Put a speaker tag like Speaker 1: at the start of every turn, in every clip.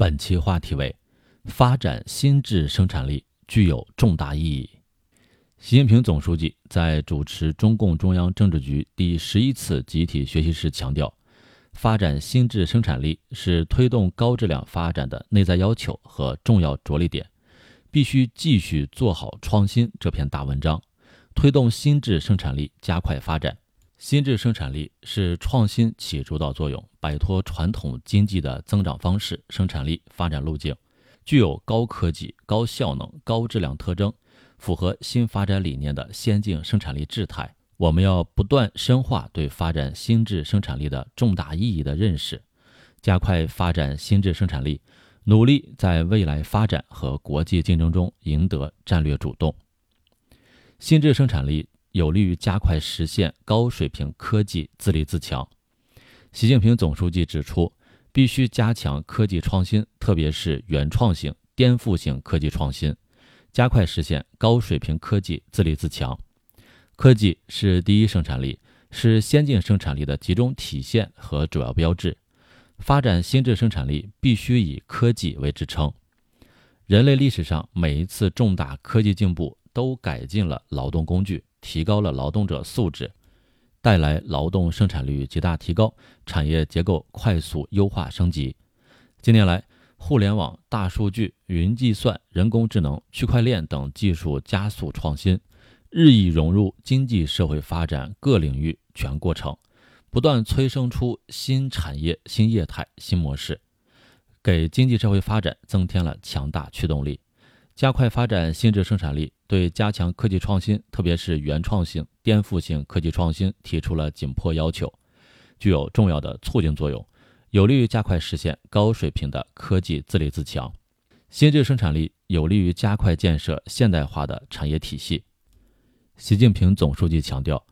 Speaker 1: 本期话题为：发展新质生产力具有重大意义。习近平总书记在主持中共中央政治局第十一次集体学习时强调，发展新质生产力是推动高质量发展的内在要求和重要着力点，必须继续做好创新这篇大文章，推动新质生产力加快发展。新智生产力是创新起主导作用，摆脱传统经济的增长方式、生产力发展路径，具有高科技、高效能、高质量特征，符合新发展理念的先进生产力质态。我们要不断深化对发展新智生产力的重大意义的认识，加快发展新智生产力，努力在未来发展和国际竞争中赢得战略主动。新智生产力。有利于加快实现高水平科技自立自强。习近平总书记指出，必须加强科技创新，特别是原创性、颠覆性科技创新，加快实现高水平科技自立自强。科技是第一生产力，是先进生产力的集中体现和主要标志。发展新质生产力必须以科技为支撑。人类历史上每一次重大科技进步都改进了劳动工具。提高了劳动者素质，带来劳动生产率极大提高，产业结构快速优化升级。近年来，互联网、大数据、云计算、人工智能、区块链等技术加速创新，日益融入经济社会发展各领域全过程，不断催生出新产业、新业态、新模式，给经济社会发展增添了强大驱动力。加快发展新质生产力，对加强科技创新，特别是原创性、颠覆性科技创新提出了紧迫要求，具有重要的促进作用，有利于加快实现高水平的科技自立自强。新质生产力有利于加快建设现代化的产业体系。习近平总书记强调，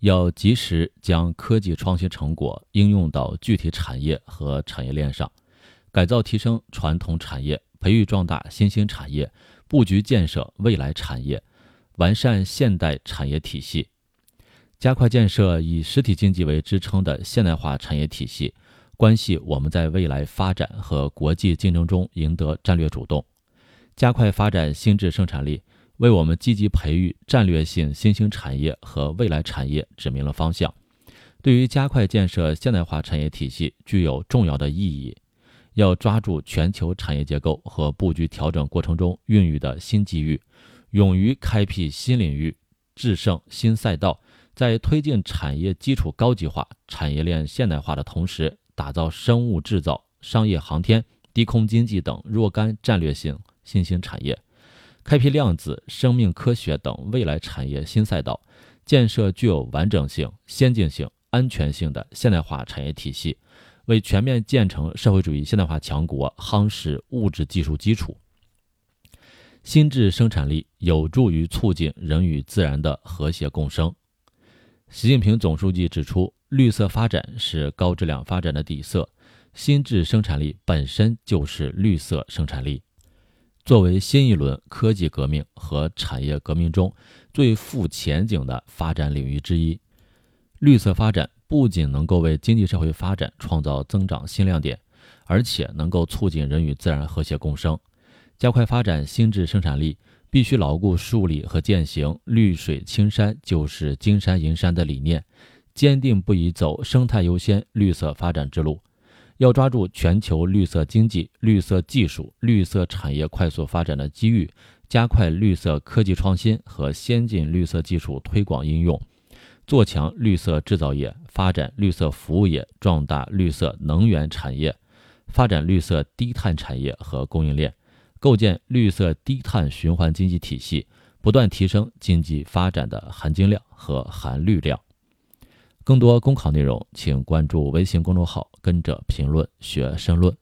Speaker 1: 要及时将科技创新成果应用到具体产业和产业链上，改造提升传统产业，培育壮大新兴产业。布局建设未来产业，完善现代产业体系，加快建设以实体经济为支撑的现代化产业体系，关系我们在未来发展和国际竞争中赢得战略主动。加快发展新质生产力，为我们积极培育战略性新兴产业和未来产业指明了方向，对于加快建设现代化产业体系具有重要的意义。要抓住全球产业结构和布局调整过程中孕育的新机遇，勇于开辟新领域、制胜新赛道，在推进产业基础高级化、产业链现代化的同时，打造生物制造、商业航天、低空经济等若干战略性新兴产业，开辟量子、生命科学等未来产业新赛道，建设具有完整性、先进性、安全性的现代化产业体系。为全面建成社会主义现代化强国夯实物质技术基础。新质生产力有助于促进人与自然的和谐共生。习近平总书记指出，绿色发展是高质量发展的底色，新质生产力本身就是绿色生产力。作为新一轮科技革命和产业革命中最富前景的发展领域之一，绿色发展。不仅能够为经济社会发展创造增长新亮点，而且能够促进人与自然和谐共生。加快发展新质生产力，必须牢固树立和践行“绿水青山就是金山银山”的理念，坚定不移走生态优先、绿色发展之路。要抓住全球绿色经济、绿色技术、绿色产业快速发展的机遇，加快绿色科技创新和先进绿色技术推广应用。做强绿色制造业，发展绿色服务业，壮大绿色能源产业，发展绿色低碳产业和供应链，构建绿色低碳循环经济体系，不断提升经济发展的含金量和含绿量。更多公考内容，请关注微信公众号“跟着评论学申论”。